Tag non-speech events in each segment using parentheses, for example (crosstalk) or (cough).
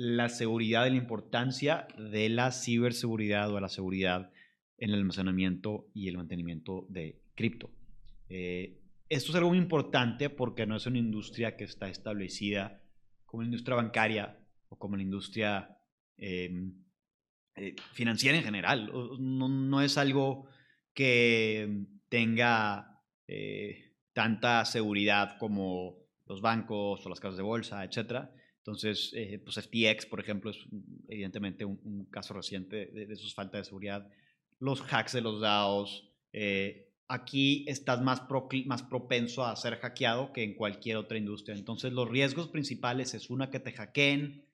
la seguridad y la importancia de la ciberseguridad o la seguridad en el almacenamiento y el mantenimiento de cripto. Eh, esto es algo muy importante porque no es una industria que está establecida como la industria bancaria o como la industria em, eh, financiera en general. No, es algo que tenga eh, tanta seguridad como los bancos o las casas de bolsa, etcétera. Entonces, eh, pues FTX, por ejemplo, es evidentemente un, caso reciente de, de, sus faltas de seguridad. Los hacks de los DAOs. Eh, aquí estás más, más propenso a ser hackeado que en cualquier otra industria. Entonces, los riesgos principales es una, que te hackeen.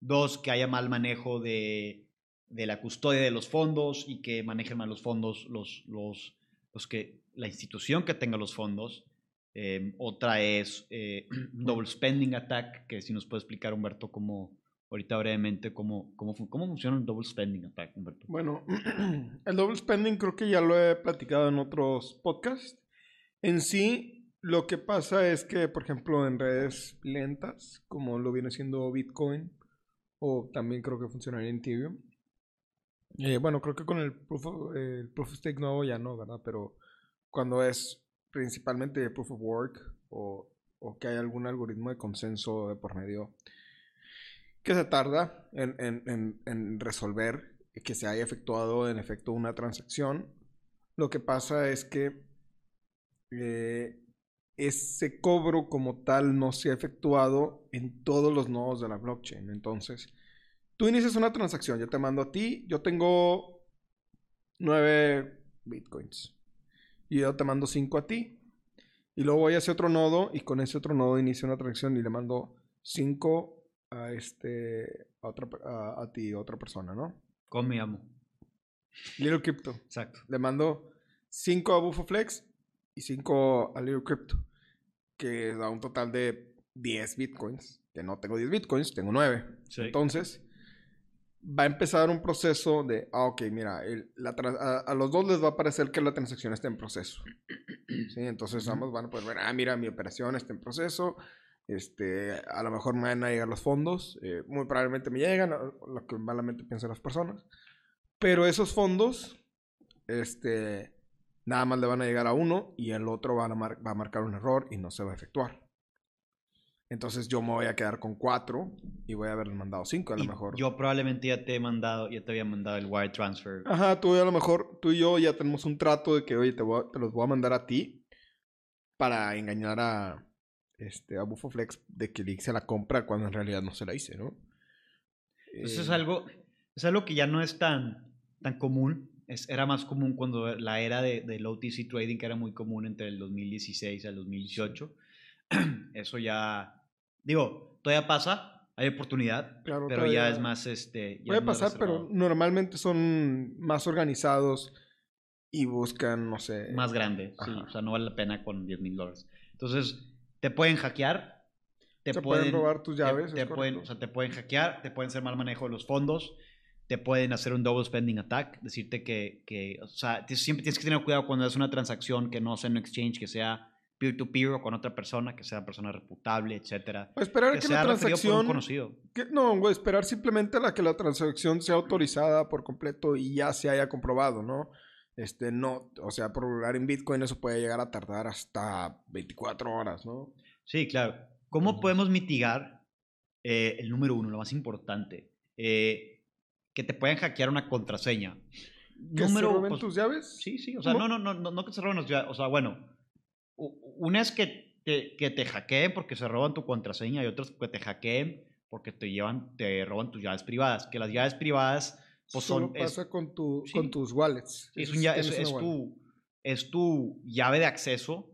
Dos, que haya mal manejo de, de la custodia de los fondos y que manejen mal los fondos los, los, los que, la institución que tenga los fondos. Em, otra es eh, (clears throat) Double Spending Attack, que si nos puede explicar, Humberto, cómo, ahorita brevemente, cómo, cómo, cómo funciona un Double Spending Attack, Humberto. Bueno, (clears throat) el Double Spending creo que ya lo he platicado en otros podcasts. En sí, lo que pasa es que, por ejemplo, en redes lentas, como lo viene siendo Bitcoin, o también creo que funcionaría en Ethereum. Eh, bueno, creo que con el proof, of, el proof of Stake nuevo ya no, ¿verdad? Pero cuando es principalmente de proof of work o, que hay algún algoritmo de consenso de por medio que se tarda en, resolver que se haya efectuado en efecto una transacción. Lo que pasa es que eh, ese cobro como tal no se ha efectuado en todos los nodos de la blockchain. Entonces, tú inicias una transacción, yo te mando a ti, yo tengo nueve bitcoins y yo te mando 5 a ti. Y luego voy a ese otro nodo y con ese otro nodo inicio una transacción y le mando 5 a este a, otra, a, ti, a otra persona, ¿no? Con mi amo. Little Crypto. Exacto. Le mando 5 a BufoFlex y 5 a Little Crypto, que da un total de 10 bitcoins. Que no tengo 10 bitcoins, tengo 9. Entonces, va a empezar un proceso de, ah, ok, mira, a, los dos les va a parecer que la transacción está en proceso. ¿Sí? Entonces ambos van a poder ver, ah, mira, mi operación está en proceso, este, a lo mejor me van a llegar los fondos, eh, muy probablemente me llegan, lo que malamente piensan las personas, pero esos fondos, este, nada más le van a llegar a uno y el otro va a, va a marcar un error y no se va a efectuar. Entonces yo me voy a quedar con cuatro y voy a haber mandado cinco a lo mejor. Yo probablemente ya te he mandado, ya te había mandado el wire transfer. Ajá, tú a lo mejor, tú y yo ya tenemos un trato de que, oye, te, te los voy a mandar a ti para engañar a, este, a Bufoflex de que le hice la compra cuando en realidad no se la hice, ¿no? Eso es eh, algo, es algo que ya no es tan, tan común. Es, era más común cuando la era de, del OTC trading, que era muy común entre el 2016 al 2018 (clears throat) eso ya, digo, todavía pasa, hay oportunidad, pero ya es más, este... puede pasar, pero normalmente son más organizados y buscan, no sé... Más grande, sí, o sea, no vale la pena con 10 mil dólares. Entonces, te pueden hackear, te, pueden, robar tus llaves. Te, pueden, o sea, te pueden hackear, te pueden hacer mal manejo de los fondos, te pueden hacer un double spending attack, decirte que, que o sea, siempre tienes que tener cuidado cuando es una transacción que no sea en un exchange, que sea peer-to-peer o con otra persona, que sea persona reputable, etcétera. O esperar que, la transacción... conocido. no, güey, esperar simplemente a la que la transacción sea autorizada por completo y ya se haya comprobado, ¿no? Este, no, o sea, por lugar en Bitcoin eso puede llegar a tardar hasta 24 horas, ¿no? Sí, claro. ¿Cómo podemos mitigar eh, el número uno, lo más importante? Eh, que te pueden hackear una contraseña. ¿Que número, se roben pues, tus llaves? Sí, sí, o sea, no, no, no, no, no que se roben las llaves, o sea, bueno, una es que te, que te hackeen porque se roban tu contraseña y otras que te hackeen porque te llevan, te roban tus llaves privadas. Que las llaves privadas pues Solo pasa con, tu, con tus wallets. Es, es, tu, es tu llave de acceso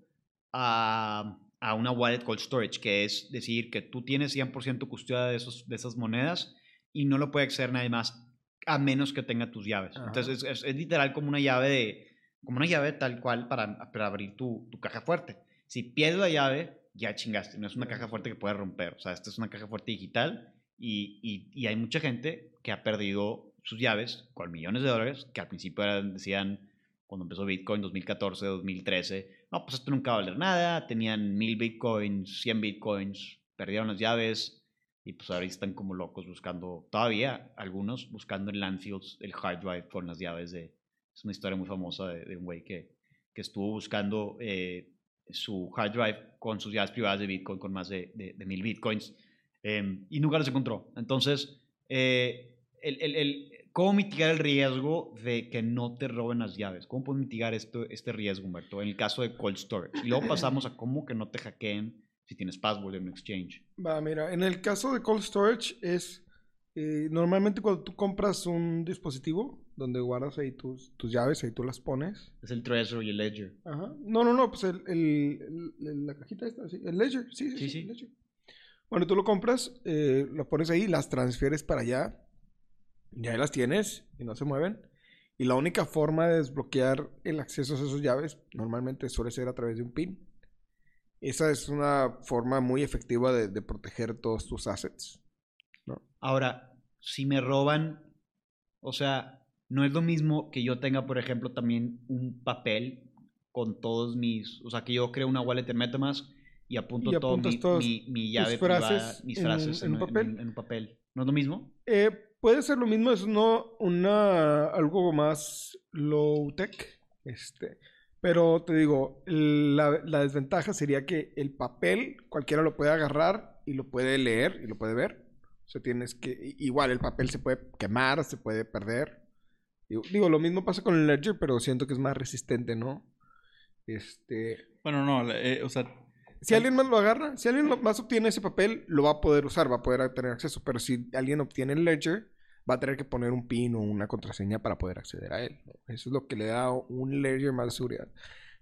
a, a, una wallet cold storage, que es decir que tú tienes 100% custodia de, esos, de esas monedas y no lo puede acceder nadie más a menos que tenga tus llaves. Ajá. Entonces es, es- es literal como una llave de, como una llave tal cual para, abrir tu, caja fuerte. Si pierdes la llave, ya chingaste. No es una caja fuerte que puedes romper. O sea, esta es una caja fuerte digital y hay mucha gente que ha perdido sus llaves con millones de dólares que al principio eran- decían, cuando empezó Bitcoin 2014, 2013, no, pues esto nunca va a valer nada. Tenían mil Bitcoins, 100 Bitcoins, perdieron las llaves y pues ahora están como locos buscando, todavía algunos buscando en landfills el hard drive con las llaves de, es una historia muy famosa de, de un güey que, que estuvo buscando eh, su hard drive con sus llaves privadas de Bitcoin con más de, de, de mil Bitcoins eh, y nunca los encontró. Entonces, eh, el, el, el- ¿cómo mitigar el riesgo de que no te roben las llaves? ¿Cómo puedes mitigar esto, este riesgo, Humberto? En el caso de cold storage. Y luego pasamos a cómo que no te hackeen si tienes password en un exchange. Va, mira, en el caso de cold storage es eh, normalmente cuando tú compras un dispositivo donde guardas ahí tus, tus llaves, ahí tú las pones. Es el Trezor y el Ledger. Ajá. No, no, no, pues el, el- el- la cajita esta, sí, el ledger, sí, sí, Sí, sí, el ledger. Bueno, tú lo compras, eh, lo pones ahí, las transfieres para allá, ya las tienes y no se mueven. Y la única forma de desbloquear el acceso a esas llaves normalmente suele ser a través de un PIN. Esa es una forma muy efectiva de, de proteger todos tus assets. Ahora, si me roban, o sea, no es lo mismo que yo tenga, por ejemplo, también un papel con todos mis, o sea, que yo creo una wallet en MetaMask y apunto Y todo mi, mi, mi llave frases mis frases en, en un papel. en un papel. ¿No es lo mismo? Eh, puede ser lo mismo, es no una algo más low tech, este, pero te digo, la, la desventaja sería que el papel cualquiera lo puede agarrar y lo puede leer y lo puede ver. O sea, tienes que igual el papel se puede quemar, se puede perder. Digo, digo, lo mismo pasa con el ledger, pero siento que es más resistente, ¿no? Este, Bueno, no, eh, o sea, si alguien más lo agarra, si alguien más obtiene ese papel, lo va a poder usar, va a poder tener acceso. Pero si alguien obtiene el ledger, va a tener que poner un PIN o una contraseña para poder acceder a él. ¿no? Eso es lo que le da un ledger más de seguridad.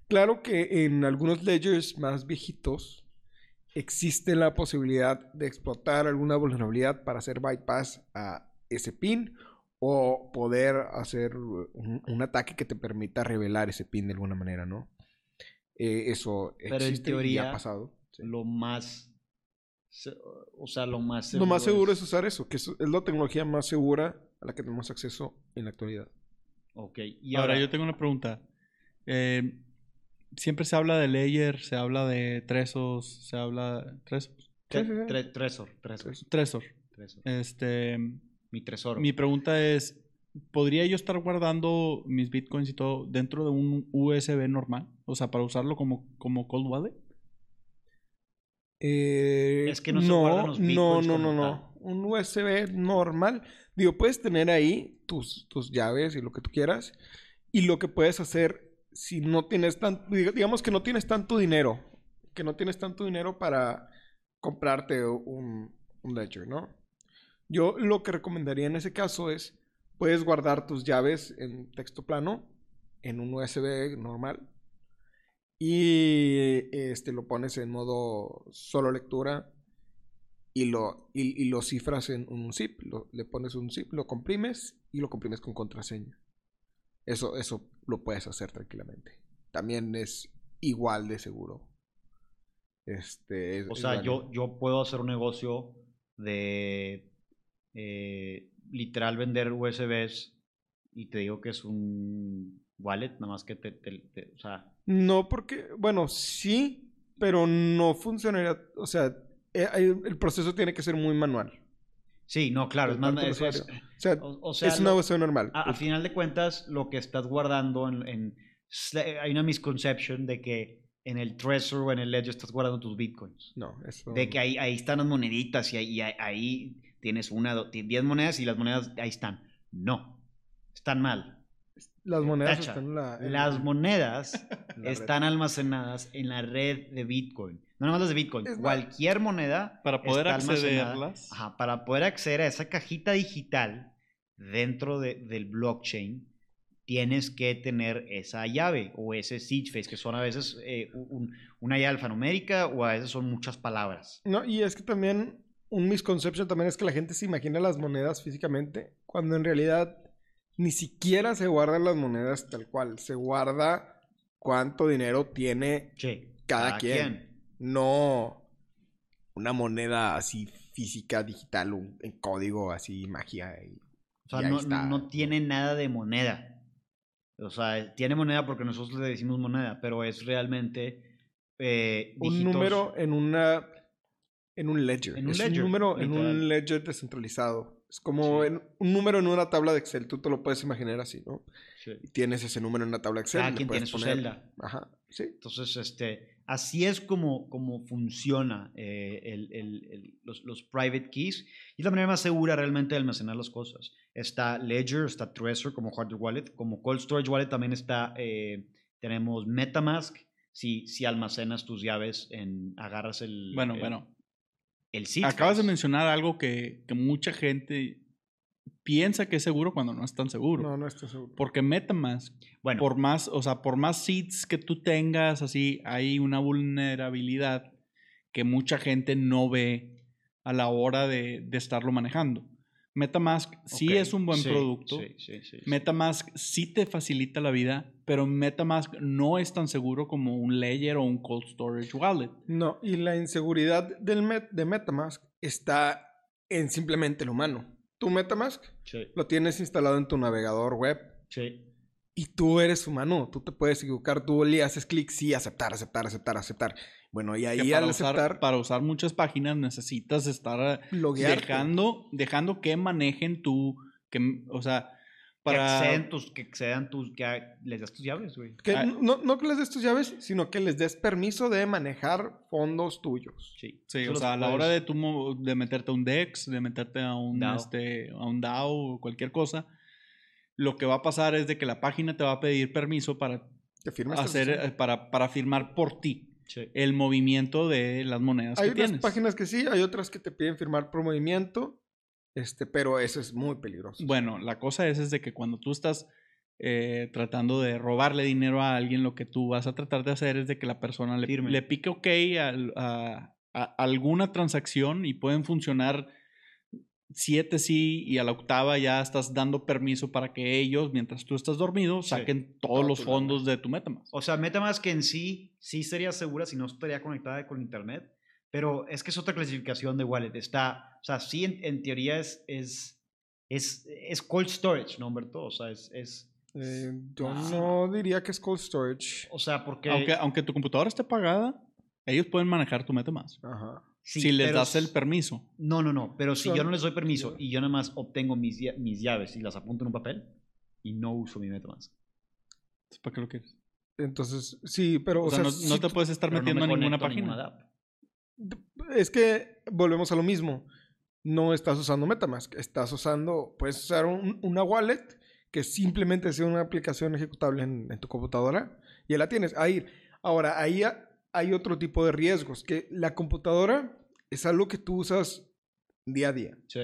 Claro que en algunos ledgers más viejitos existe la posibilidad de explotar alguna vulnerabilidad para hacer bypass a ese PIN o poder hacer un, un ataque que te permita revelar ese PIN de alguna manera, ¿no? Eh, eso Pero en existe y teoría, ha pasado. sí. Lo más, o sea, lo más Lo más seguro es usar eso, que es, es la tecnología más segura a la que tenemos acceso en la actualidad. Ok, y ahora, ahora, yo tengo una pregunta. Eh, siempre se habla de Layer, se habla de Trezos, se habla... ¿Trezos? Tre- tre- Trezor, Trezor, Trezor. Trezor. Este, Mi tesoro. mi pregunta es, ¿podría yo estar guardando mis bitcoins y todo dentro de un USB normal? O sea, para usarlo como, como cold wallet. Eh, Es que no se guardan los no, bitcoins no, como no, tal. no. Un USB normal. Digo, puedes tener ahí tus, tus llaves y lo que tú quieras. Y lo que puedes hacer si no tienes tanto, digamos que no tienes tanto dinero, que no tienes tanto dinero para comprarte un, un ledger, ¿no? Yo lo que recomendaría en ese caso es, puedes guardar tus llaves en texto plano, en un USB normal, y este lo pones en modo solo lectura y lo, y, y lo cifras en un zip. Lo- le pones un zip, lo comprimes y lo comprimes con contraseña. Eso, eso lo puedes hacer tranquilamente. También es igual de seguro. Este, es- O sea, yo, yo puedo hacer un negocio de eh, literal vender USBs y te digo que es un wallet, nada más que te, te- te- o sea, No, porque, bueno, sí, pero no funcionaría. O sea, eh, el proceso tiene que ser muy manual. sí, no, claro, es más, es- es-. O sea, o, o sea, es una USB normal. a, a final de cuentas, lo que estás guardando en, hay una misconception de que en el Trezor o en el Ledger estás guardando tus bitcoins. no, eso. De que ahí, ahí están las moneditas y ahí, y ahí- ahí tienes una, do- ti- diez monedas y las monedas ahí están. No, están mal. Las monedas Tacha, están en la. en- Las monedas (laughs) la están almacenadas en la red de Bitcoin. No nada más las de Bitcoin, Es cualquier moneda. Para poder accederlas. Ajá, para poder acceder a esa cajita digital dentro de- del blockchain, tienes que tener esa llave o ese seed phrase, que son a veces eh, un- una llave alfanumérica o a veces son muchas palabras. No, y es que también un misconception también es que la gente se imagina las monedas físicamente, cuando en realidad ni siquiera se guardan las monedas tal cual. Se guarda cuánto dinero tiene Sí. cada, quien. No una moneda así física, digital, un- en código, así, magia. y- O sea, no, tiene nada de moneda. O sea, tiene moneda porque nosotros le decimos moneda, pero es realmente eh, un número en una en un ledger. En un es ledger, un número en literal. un ledger descentralizado. Es como Sí. en- un número en una tabla de Excel. Tú te lo puedes imaginar así, ¿no? Sí. Y tienes ese número en una tabla de Excel. Cada quien puedes tiene su poner- celda. Ajá, sí. Entonces, este, así es como, como funciona eh, el- el- el- los, los private keys. Y es la manera más segura realmente de almacenar las cosas. Está Ledger, está Trezor como hardware wallet, como Cold Storage Wallet también está, eh, tenemos Metamask. Si, si almacenas tus llaves, en, agarras el... Bueno, el- bueno. El Acabas de phrase. mencionar algo que, que mucha gente piensa que es seguro cuando no es tan seguro. No, no estoy seguro. Porque MetaMask, Bueno, por más, o sea, por más seeds que tú tengas, así, hay una vulnerabilidad que mucha gente no ve a la hora de, de estarlo manejando. MetaMask sí es un buen sí, producto. sí, sí, sí, sí. MetaMask sí te facilita la vida, pero MetaMask no es tan seguro como un Ledger o un Cold Storage Wallet. No, y la inseguridad del met- de MetaMask está en simplemente el humano. Tu MetaMask Sí, lo tienes instalado en tu navegador web sí. y tú eres humano. Tú te puedes equivocar. Tú le haces clic, sí, aceptar, aceptar, aceptar, aceptar. Bueno, y ahí al usar, aceptar, para usar muchas páginas necesitas estar loguearte. dejando, dejando que manejen tu, que, o sea, Que accedan tus, que tus, les das tus llaves, güey. Que Ah. no, no que les des tus llaves, sino que les des permiso de manejar fondos tuyos. Sí, Sí, o sea, a la hora de, tu, de meterte a un DEX, de meterte a un, DAO. este, a un DAO o cualquier cosa, lo que va a pasar es de que la página te va a pedir permiso para, Que firmes. hacer, para, para firmar por ti Sí. el movimiento de las monedas Hay que unas tienes. páginas que sí, hay otras que te piden firmar por movimiento, este, pero eso es muy peligroso. Bueno, la cosa es, es de que cuando tú estás eh, tratando de robarle dinero a alguien, lo que tú vas a tratar de hacer es de que la persona le, Firme. le pique ok al- a, a alguna transacción y pueden funcionar siete sí y a la octava ya estás dando permiso para que ellos, mientras tú estás dormido, Sí. saquen todos los fondos de tu MetaMask. O sea, MetaMask en sí, sí sería segura si no estaría conectada con internet, pero es que es otra clasificación de wallet. Está, o sea, sí, en, en teoría es, es, es, es cold storage, ¿no, Humberto? O sea, es, es Eh, yo Ah. no diría que es cold storage. o sea, porque... Aunque, aunque tu computadora esté pagada, ellos pueden manejar tu MetaMask. Ajá. sí, si les das el permiso. No, no, no, pero si yo no les doy permiso y yo nada más obtengo mis, mis llaves y las apunto en un papel y no uso mi MetaMask. ¿Para qué lo quieres? Entonces, sí, pero, O, sea, no, si no te puedes estar no metiendo me a ninguna página. Es que volvemos a lo mismo. No estás usando MetaMask. Estás usando, puedes usar un- una wallet que simplemente sea una aplicación ejecutable en, en tu computadora y ya la tienes. Ahí. Ahora, ahí ha- hay otro tipo de riesgos. Que la computadora es algo que tú usas día a día. Sí,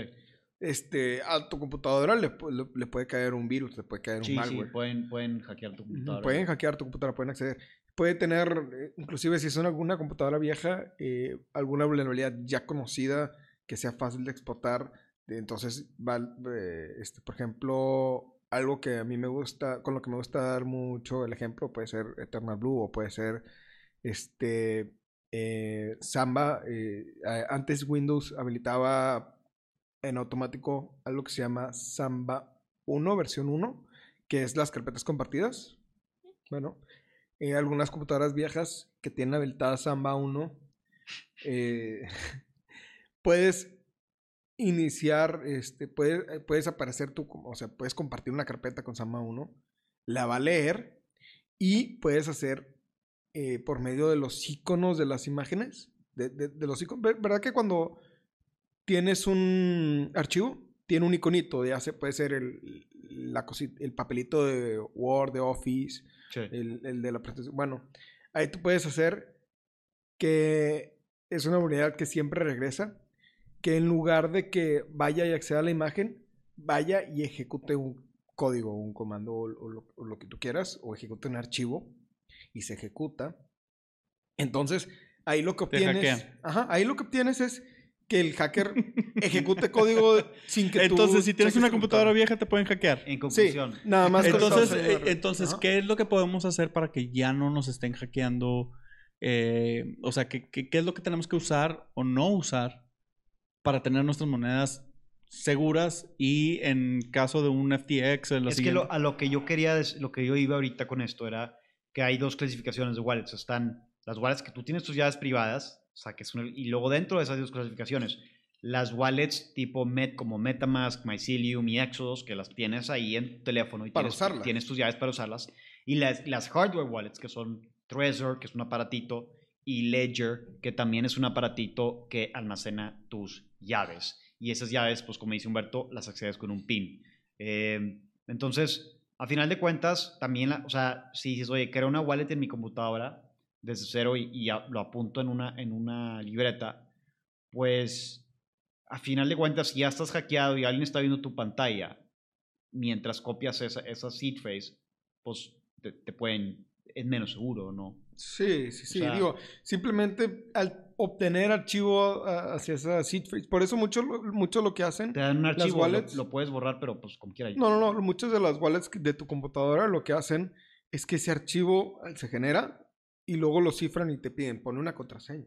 Este, a tu computadora le, pu- le- le puede caer un virus, le puede caer un sí, sí, malware. pueden, pueden hackear tu computadora. Pueden hackear tu computadora, pueden acceder. Puede tener, eh, inclusive si es una, alguna computadora vieja, eh, alguna vulnerabilidad ya conocida que sea fácil de explotar. Entonces, va- eh, este, por ejemplo, algo que a mí me gusta, con lo que me gusta dar mucho el ejemplo, puede ser Eternal Blue o puede ser este eh, Samba. antes Windows habilitaba en automático algo que se llama Samba 1, versión 1, que es las carpetas compartidas. Bueno, eh, algunas computadoras viejas que tienen habilitada Samba 1, eh, (laughs) puedes iniciar, este, puedes, eh, puedes aparecer como- o sea, puedes compartir una carpeta con Samba 1, la va a leer y puedes hacer eh, por medio de los iconos de las imágenes, de, de- de los iconos, Ver- ¿verdad que cuando tienes un archivo, tiene un iconito, ya se puede ser el, la cosi- el papelito de Word, de Office, Sí. el, el de la presentación. Bueno, ahí tú puedes hacer que es una unidad que siempre regresa, que en lugar de que vaya y acceda a la imagen, vaya y ejecute un código, un comando o, o lo, o lo que tú quieras, o ejecute un archivo y se ejecuta. Entonces, ahí lo que obtienes, ajá, ahí lo que obtienes es que el hacker ejecute código sin que tú Entonces, si tienes una computadora vieja, te pueden hackear. En Sí, conclusión, nada más. Entonces, eh, entonces Ajá. ¿qué es lo que podemos hacer para que ya no nos estén hackeando? Eh, o sea, ¿qué, qué, qué es lo que tenemos que usar o no usar para tener nuestras monedas seguras y en caso de un FTX es que lo- a lo que yo quería, lo que yo iba ahorita con esto era que hay dos clasificaciones de wallets. Están las wallets que tú tienes tus llaves privadas, o sea, que son el- y luego dentro de esas dos clasificaciones, las wallets tipo Met, como MetaMask, Mycelium y Exodus, que las tienes ahí en tu teléfono y Para tienes, usarlas. tienes tus llaves para usarlas. Y las, las hardware wallets, que son Trezor, que es un aparatito, y Ledger, que también es un aparatito que almacena tus llaves. Y esas llaves, pues como dice Humberto, las accedes con un PIN. Eh, entonces, a final de cuentas, también, la- o sea, si dices, oye, creo una wallet en mi computadora desde cero y, y a- lo apunto en una, en una libreta, pues a final de cuentas, si ya estás hackeado y alguien está viendo tu pantalla mientras copias esa, esa seed phrase, pues te, te pueden, es menos seguro, ¿no? Sí, sí, sí. O sea- Digo, simplemente al obtener archivo ah, hacia esa seed phrase. Por eso mucho, mucho lo que hacen. Te dan un archivo, lo, wallets- lo puedes borrar, pero pues como quiera. No, no, no. Muchas de las wallets de tu computadora lo que hacen es que ese archivo se genera y luego lo cifran y te piden, pone una contraseña.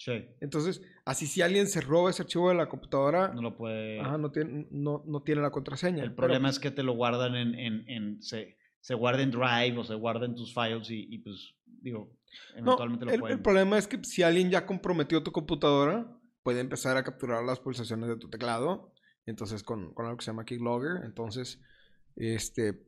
Sí, Entonces, así si alguien se roba ese archivo de la computadora, no lo puede... ajá, no, tiene, no, no tiene la contraseña. El Pero, problema es que te lo guardan en, en, en- se, se guarda en Drive o se guarda en tus files y, y, pues, digo, no, eventualmente lo el, pueden. el problema es que si alguien ya comprometió tu computadora, puede empezar a capturar las pulsaciones de tu teclado. Entonces, con, con algo que se llama Keylogger. Entonces, este,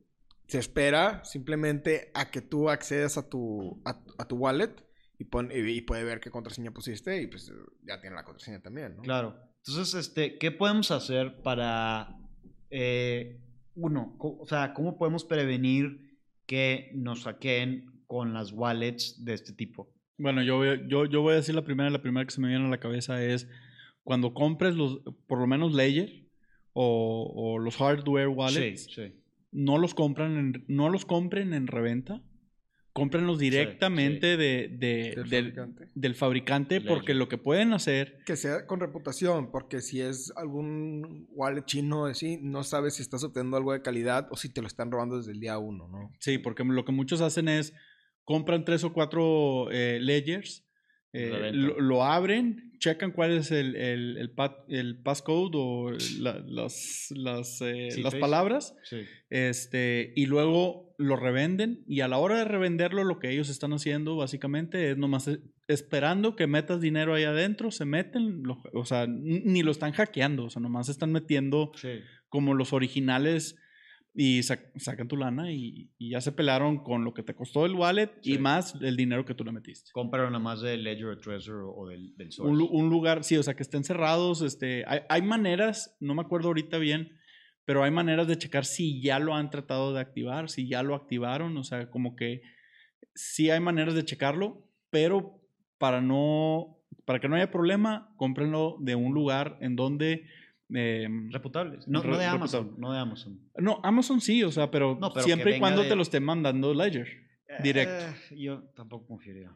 se espera simplemente a que tú accedas a tu, a, a tu wallet y, pon- y, y puede ver qué contraseña pusiste y pues ya tiene la contraseña también, ¿no? Claro. Entonces, este, ¿qué podemos hacer para, eh, uno, o sea, cómo podemos prevenir que nos hackeen con las wallets de este tipo? Bueno, yo, voy- yo, yo voy a decir la primera, la primera que se me viene a la cabeza es cuando compres los, por lo menos Ledger o, o los hardware wallets, Sí, sí. No los compran en, no los compren en reventa, cómprenlos directamente De, de- Del del, fabricante. del fabricante, Ledger. porque lo que pueden hacer, Que sea con reputación, porque si es algún wallet chino así, no sabes si estás obteniendo algo de calidad o si te lo están robando desde el día uno, ¿no? sí, porque lo que muchos hacen es compran tres o cuatro eh, ledgers, eh, lo, lo abren, checan cuál es el, el, el, el passcode o la- las, las, eh, Sí, las palabras. Sí. Este, y luego lo revenden. Y a la hora de revenderlo, lo que ellos están haciendo básicamente es nomás e- esperando que metas dinero ahí adentro, se meten, lo- o sea, ni lo están hackeando, o sea, nomás están metiendo Sí. como los originales y sac- sacan tu lana y, y ya se pelaron con lo que te costó el wallet y Sí. más el dinero que tú le metiste. Compraron nada más de Ledger o Trezor o del, del Source. Un, un lugar, sí, o sea, que estén cerrados. Este, hay, hay maneras, no me acuerdo ahorita bien, pero hay maneras de checar si ya lo han tratado de activar, si ya lo activaron, o sea, como que sí hay maneras de checarlo, pero para no, para que no haya problema, cómprenlo de un lugar en donde... eh, Reputables. No, de Amazon. reputable. No de Amazon. no, Amazon sí, o sea, pero, No, pero siempre y cuando de- te lo esté mandando Ledger. Directo. Eh, yo tampoco confiaría.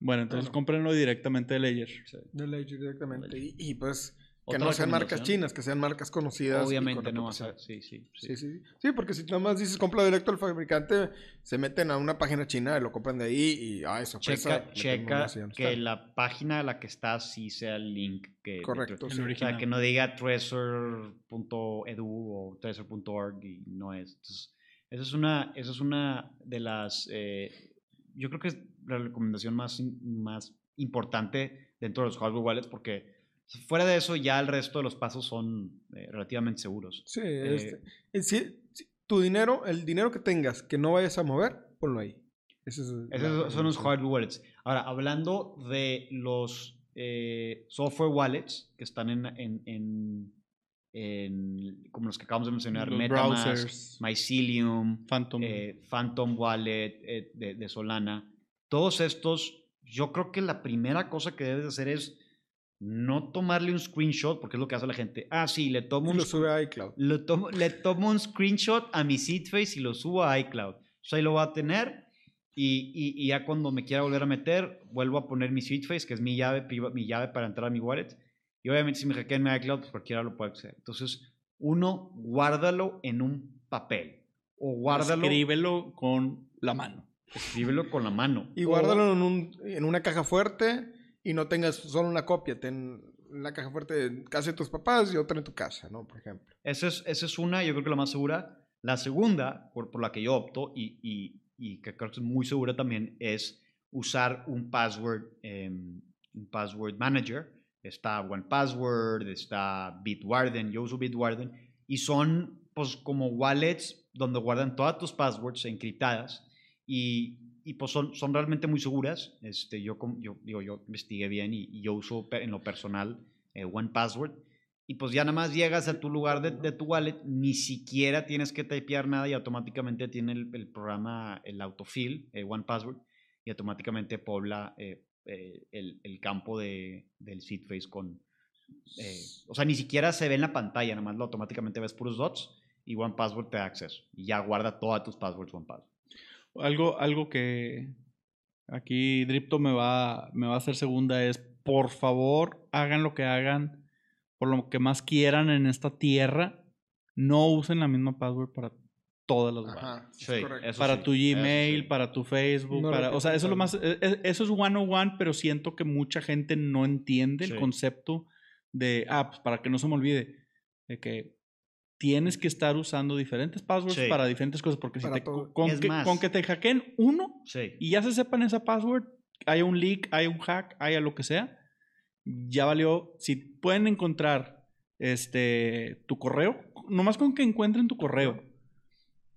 Bueno, entonces Bueno. cómprenlo directamente de Ledger. Sí. De Ledger directamente. Ledger. Y, y, pues que no sean marcas chinas, que sean marcas conocidas. con Obviamente no vas reputación. a... Sí, sí. sí. Sí, sí, sí. Sí, porque si nada más dices compra directo al fabricante, se meten a una página china y lo compran de ahí y, ah, eso Checa, checa que la página a la que estás sí sea el link que... Correcto, sí. O sea, original. que no diga treasure.edu o treasure.org y no es. Entonces, esa es una, esa es una de las, eh, yo creo que es la recomendación más, más importante dentro de los hardware wallets porque fuera de eso ya el resto de los pasos son eh, relativamente seguros. Sí, Eh, este, eh, si- si- tu dinero, el dinero que tengas que no vayas a mover, ponlo ahí. Ese es la Esos son los hardware wallets. Ahora, hablando de los eh, software wallets que están en, en, en- en- como los que acabamos de mencionar, Los MetaMask, browsers. Mycelium, Phantom. Phantom Wallet eh, de, de Solana. Todos estos, yo creo que la primera cosa que debes hacer es no tomarle un screenshot, porque es lo que hace la gente. Ah, sí, le tomo Y un, lo sube a iCloud. lo tomo- le tomo un screenshot a mi Seedface y lo subo a iCloud. Entonces ahí lo voy a tener y, y- y ya cuando me quiera volver a meter, vuelvo a poner mi Seedface, que es mi llave, mi llave para entrar a mi wallet, Y obviamente si me hackean mi iCloud, pues cualquiera lo puede hacer. Entonces, uno, guárdalo en un papel. O guárdalo. Escríbelo con la mano. Escríbelo con la mano. Y O- guárdalo en, un- en una caja fuerte y no tengas solo una copia. Ten la caja fuerte en casa de tus papás y otra en tu casa, ¿no? Por ejemplo. Esa es, esa es una, yo creo que la más segura. La segunda, por, por la que yo opto y, y- y que creo que es muy segura también, es usar un password, em, un password manager. Está OnePassword, está Bitwarden, yo uso Bitwarden, y son pues como wallets donde guardan todas tus passwords encriptadas y, y, pues son, son realmente muy seguras. Este, yo, yo, digo, yo investigué bien y, yo uso en lo personal eh, OnePassword. Y pues ya nada más llegas a tu lugar de, tu wallet, ni siquiera tienes que typear nada y automáticamente tiene el, programa, el autofill, eh, OnePassword, y automáticamente pobla eh, eh, el, el campo de, del seed phrase con... eh, o sea, ni siquiera se ve en la pantalla, nada más lo automáticamente ves puros dots y OnePassword te da acceso. Y ya guarda todas tus passwords OnePassword. Algo, algo que aquí Dripto me va, me va a hacer segunda es, por favor, hagan lo que hagan, por lo que más quieran en esta tierra, no usen la misma password para todas las. Ajá. Sí, eso para sí, tu eso Gmail, sí. para tu Facebook, No para, o sea, eso es lo más, e- e- eso es one on one, pero siento que mucha gente no entiende Sí. el concepto de, ah, pues para que no se me olvide, de que tienes que estar usando diferentes passwords Sí. para diferentes cosas, porque si te, todo. con, que, más. con que te hackeen uno Sí. y ya se sepan esa password, haya un leak, haya un hack, haya lo que sea, ya valió. Si pueden encontrar este tu correo, nomás con que encuentren tu correo,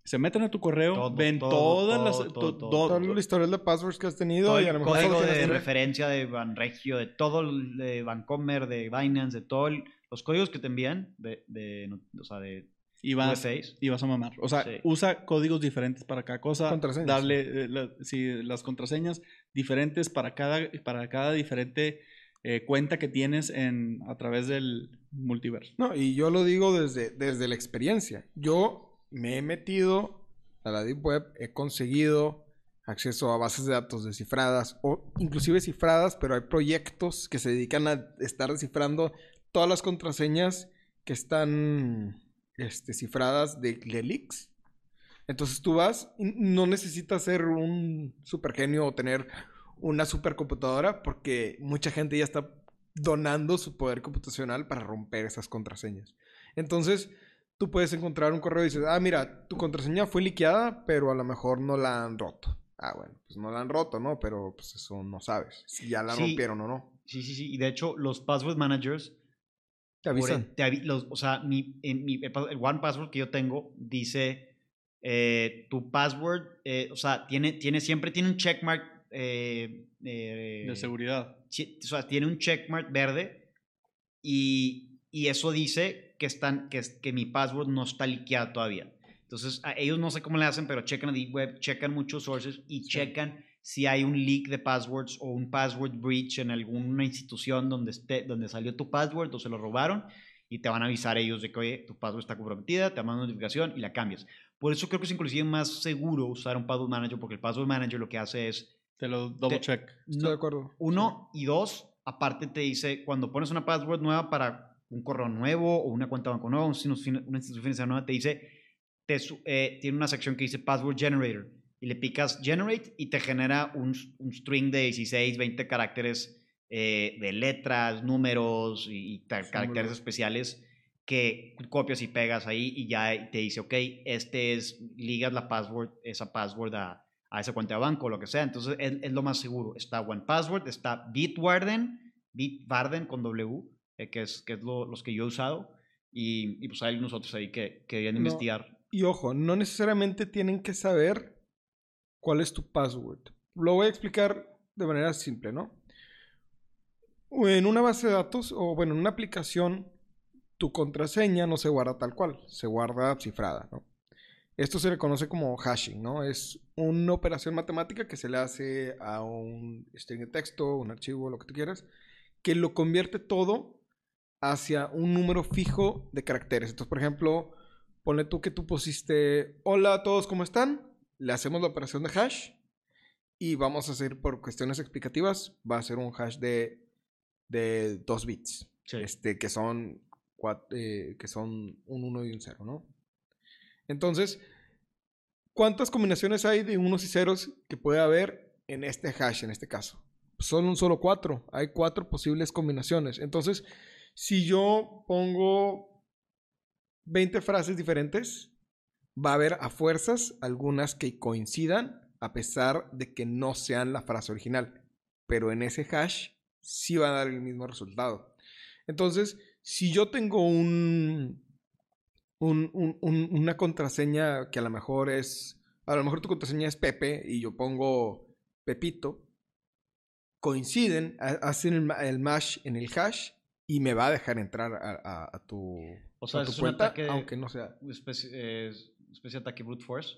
se meten a tu correo, Todo, ven todo, todas todo, las todo, to- todo, do- Todo el historial de passwords que has tenido todo y a el lo mejor solo código tienes de referencia de Banregio, de todo el de Bancomer, de Binance, de todos los códigos que te envían, de, de, o sea, de y vas, UFAs. y vas a mamar. O sea, Sí. usa códigos diferentes para cada cosa. Contraseñas, Darle eh, la- sí, las contraseñas diferentes para cada, para cada diferente eh, cuenta que tienes en, a través del multiverso. No, y yo lo digo desde, desde la experiencia. Yo me he metido a la Deep Web, he conseguido acceso a bases de datos descifradas o inclusive cifradas, pero hay proyectos que se dedican a estar descifrando todas las contraseñas que están este, cifradas de, de leaks. Entonces tú vas, no necesitas ser un super genio o tener una supercomputadora porque mucha gente ya está donando su poder computacional para romper esas contraseñas. Entonces, tú puedes encontrar un correo y dices, ah, mira, tu contraseña fue liqueada, pero a lo mejor no la han roto. Ah, bueno, pues no la han roto, ¿no? Pero pues eso no sabes, si ya la Sí. rompieron o no. Sí, sí, sí. Y de hecho, los password managers, Te avisan. te avi- los- o sea, mi, en mi, el One Password que yo tengo dice, eh, tu password, eh, o sea, tiene, tiene, siempre tiene un checkmark. eh, eh, De seguridad. chi- o sea, tiene un checkmark verde y, y eso dice que, están, que, que mi password no está liqueado todavía. Entonces, a ellos no sé cómo le hacen, pero checan a Deep Web, checan muchos sources y checan si hay un leak de passwords o un password breach en alguna institución donde, esté, donde salió tu password o se lo robaron y te van a avisar ellos de que, oye, tu password está comprometida, te mandan una notificación y la cambias. Por eso creo que es inclusive más seguro usar un password manager porque el password manager lo que hace es Te lo double Te- check. Estoy no- de acuerdo. uno y dos, aparte te dice, cuando pones una password nueva para un correo nuevo o una cuenta de banco nueva, una institución financiera nueva, te dice, te eh, tiene una sección que dice Password Generator y le picas Generate y te genera un, un string de 16, 20 caracteres eh, de letras, números y, caracteres especiales que copias y pegas ahí y ya te dice, ok, este es, ligas la password, esa password a, a esa cuenta de banco o lo que sea. Entonces es, es lo más seguro. Está OnePassword, está Bitwarden, Bitwarden con W, eh, que es, que es lo- los que yo he usado. Y, y pues hay unos otros ahí que, que deberían No. investigar. Y ojo, no necesariamente tienen que saber cuál es tu password. Lo voy a explicar de manera simple, ¿no? En una base de datos, o bueno, en una aplicación, tu contraseña no se guarda tal cual, se guarda cifrada, ¿no? Esto se le conoce como hashing, ¿no? Es una operación matemática que se le hace a un string de texto, un archivo, lo que tú quieras, que lo convierte todo hacia un número fijo de caracteres. Entonces, por ejemplo, ponle tú que tú pusiste, hola a todos, ¿cómo están? Le hacemos la operación de hash y vamos a hacer por cuestiones explicativas, va a ser un hash de, de 2 bits. Sí. este, que, son cuat- eh, que son un 1 y un 0, ¿no? Entonces, ¿cuántas combinaciones hay de unos y ceros que puede haber en este hash, en este caso? Son un solo cuatro. Hay cuatro posibles combinaciones. Entonces, si yo pongo 20 frases diferentes, va a haber a fuerzas algunas que coincidan a pesar de que no sean la frase original. Pero en ese hash sí va a dar el mismo resultado. Entonces, si yo tengo un, un- un- un- una contraseña que a lo mejor es, a lo mejor tu contraseña es Pepe y yo pongo Pepito, coinciden, ha- hacen el, ma- el mash en el hash y me va a dejar entrar a, a- a tu, O sea, a tu es un cuenta, ataque- aunque no sea. Eh, especie de ataque brute force.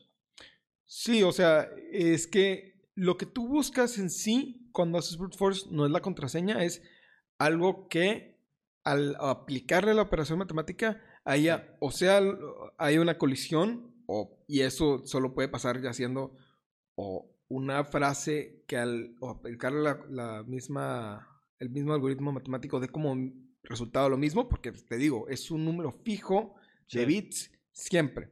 Sí, o sea, es que lo que tú buscas en sí cuando haces brute force no es la contraseña, es algo que al aplicarle la operación matemática haya, o sea, hay una colisión o, y eso solo puede pasar ya siendo o una frase que al aplicarle la, la misma, el mismo algoritmo matemático dé como resultado lo mismo, porque te digo, es un número fijo de Sí. bits siempre.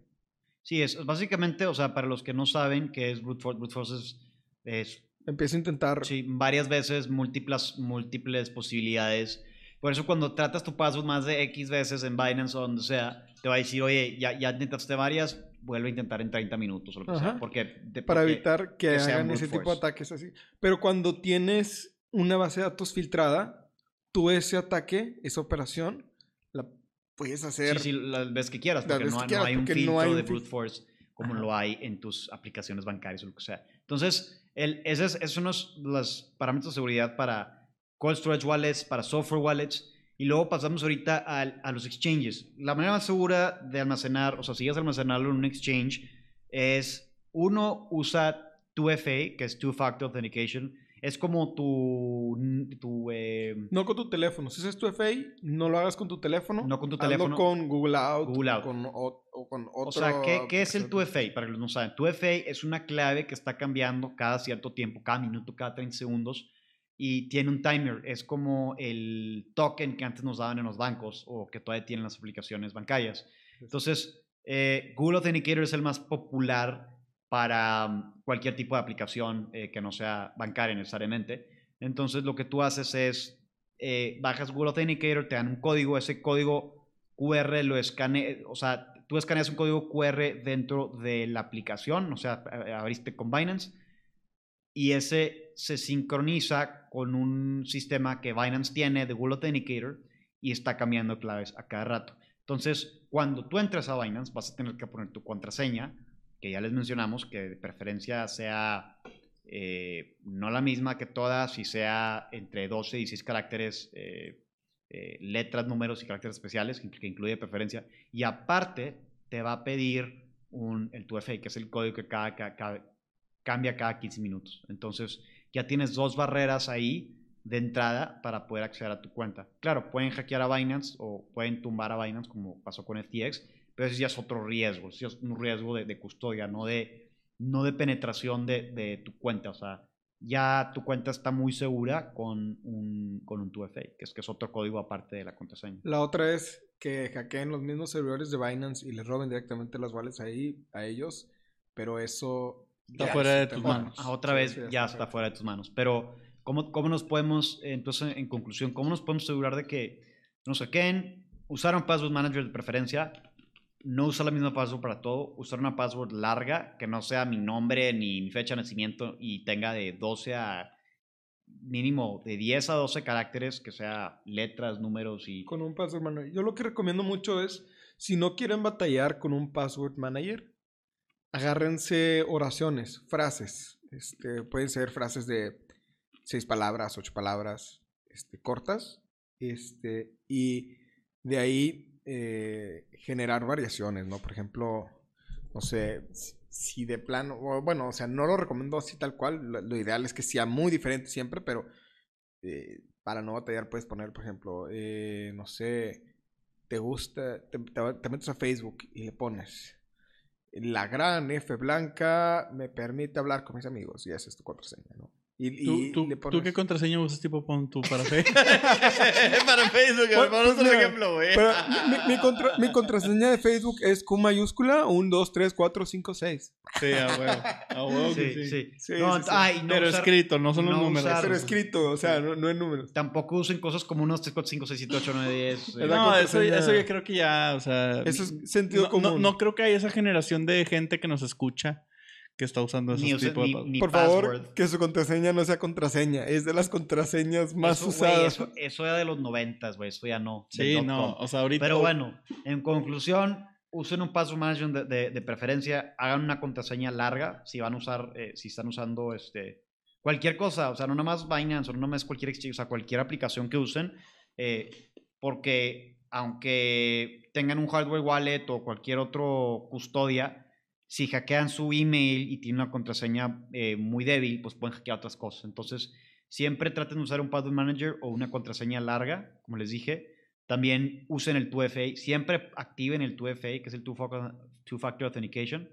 Sí, es básicamente, o sea, para los que no saben qué es brute force, brute force es, es Empiezo a intentar sí, varias veces múltiples, múltiples posibilidades. Por eso cuando tratas tu password más de X veces en Binance o donde sea, te va a decir, oye, ya, ya intentaste varias, vuelve a intentar en 30 minutos o lo que sea. Ajá. Porque, de- para porque- evitar que, que hagan ese tipo de force. ataques así. Pero cuando tienes una base de datos filtrada, tú ese ataque, esa operación, puedes hacer. Sí, sí, las veces que quieras, porque, no, que no quieras, hay un porque filtro no hay de un brute fil- force como Ajá. lo hay en tus aplicaciones bancarias o lo que sea. Entonces, el, ese es, es uno de los parámetros de seguridad para cold storage wallets, para software wallets, y luego pasamos ahorita al- a, los exchanges. La manera más segura de almacenar, o sea, si quieres almacenarlo en un exchange, es uno usa 2FA, que es Two Factor Authentication. Es como tu, tu eh, No con tu teléfono. Si es tu FA, no lo hagas con tu teléfono. No con tu hazlo teléfono. con Google Out. Google o Out. Con, o, o con otro. O sea, ¿qué, qué es el aplicación. 2FA? Para los que no saben, 2FA es una clave que está cambiando cada cierto tiempo, cada minuto, cada 30 segundos, y tiene un timer. Es como el token que antes nos daban en los bancos o que todavía tienen las aplicaciones bancarias. Entonces, eh, Google Authenticator es el más popular para um, cualquier tipo de aplicación eh, que no sea bancaria necesariamente. Entonces, lo que tú haces es, eh, bajas Google Authenticator, te dan un código, ese código QR lo escaneas, o sea, tú escaneas un código QR dentro de la aplicación, o sea, a- abriste con Binance, y ese se sincroniza con un sistema que Binance tiene de Google Authenticator y está cambiando claves a cada rato. Entonces, cuando tú entres a Binance, vas a tener que poner tu contraseña, que ya les mencionamos, que de preferencia sea eh, no la misma que todas, y sea entre 12 y 16 caracteres, eh, eh, letras, números y caracteres especiales, que, incluye preferencia. Y aparte, te va a pedir un, el 2FA, que es el código que cambia cada 15 minutos. Entonces, ya tienes dos barreras ahí de entrada para poder acceder a tu cuenta. Claro, pueden hackear a Binance o pueden tumbar a Binance como pasó con FTX, pero ese ya es otro riesgo, ese es un riesgo de, de custodia, no de, no de penetración de, de tu cuenta. O sea, ya tu cuenta está muy segura con un, con un 2FA, que es, que es otro código aparte de la contraseña. La otra es que hackeen los mismos servidores de Binance y les roben directamente las wallets ahí a ellos. Pero eso. Está ya fuera de tus tema. manos. Ah, otra Sí, vez sí, ya está fuera de tus manos. Pero, ¿cómo, cómo nos podemos, entonces, en conclusión, cómo nos podemos asegurar de que nos hackeen, usar un password manager de preferencia, no usar la misma password para todo, usar una password larga, que no sea mi nombre ni mi fecha de nacimiento y tenga de 12 a mínimo de 10 a 12 caracteres, que sea letras, números y... Con un password manager. Yo lo que recomiendo mucho es, si no quieren batallar con un password manager, agárrense oraciones, frases. Este, pueden ser frases de seis palabras, ocho palabras, este, cortas. Este, y de ahí eh, generar variaciones, ¿no? Por ejemplo, no sé, si- de plano, bueno, o sea, no lo recomiendo así tal cual. Lo, ideal es que sea muy diferente siempre, pero eh, para no batallar puedes poner, por ejemplo, eh, no sé, te gusta, te metes a Facebook y le pones la gran F blanca me permite hablar con mis amigos y esa es tu contraseña, ¿no? Y, ¿Tú, y tú, le ¿Tú pones- qué contraseña usas tipo pon tú (laughs) para Facebook? para Facebook, Pues- ponnos pues un mira, ejemplo, güey. Pero mi, mi contra- mi contraseña de Facebook es Q mayúscula 1, 2, 3, 4, 5, 6. Sí, a huevo. A huevo Sí, sí. sí. Sí, No, sí, sí. ay, no Pero usar- escrito, no son los no números. usar- Pero escrito, o sea, no, no en números. Tampoco usen cosas como 1, 2, 3, 4, 5, 6, 7, 8, 9, 10. Es la No, eso, eso yo creo que ya, o sea... Eso es sentido no, común. no, no creo que haya esa generación de gente que nos escucha que está usando esos tipos de ni- ni Por password. favor, que su contraseña no sea contraseña. Es de las contraseñas más Eso, usadas. eso, eso era de los 90, güey. Eso ya no. Sí, no, o sea, ahorita... Pero bueno, en conclusión, usen un password management de, de- de preferencia, hagan una contraseña larga si van a usar, eh, si están usando este, cualquier cosa, o sea, no nomás Binance o no nomás cualquier exchange, o sea, cualquier aplicación que usen, eh, porque aunque tengan un hardware wallet o cualquier otro custodia, si hackean su email y tienen una contraseña eh, muy débil, pues pueden hackear otras cosas. Entonces, siempre traten de usar un password manager o una contraseña larga, como les dije. También usen el 2FA, siempre activen el 2FA, que es el Two Factor, two factor Authentication.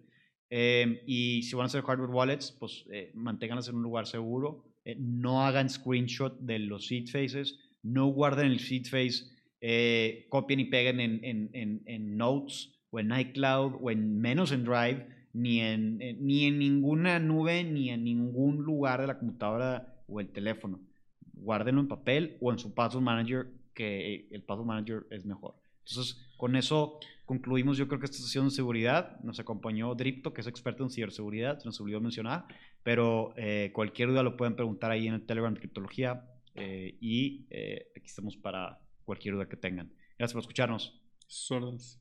Eh, y si van a hacer hardware wallets, pues eh, manténganlas en un lugar seguro. Eh, no hagan screenshot de los seed faces. No guarden el seed face. copien y peguen en, en, en, en Notes o en iCloud o en menos en Drive, ni en, en- ni en ninguna nube, ni en ningún lugar de la computadora o el teléfono. Guárdenlo en papel o en su password manager, que el password manager es mejor. Entonces, con eso concluimos yo creo que esta sesión de seguridad. Nos acompañó Dripto, que es experto en ciberseguridad, se nos olvidó mencionar, pero eh, cualquier duda lo pueden preguntar ahí en el Telegram de Criptología eh, y eh, aquí estamos para cualquier duda que tengan. Gracias por escucharnos. Sordas.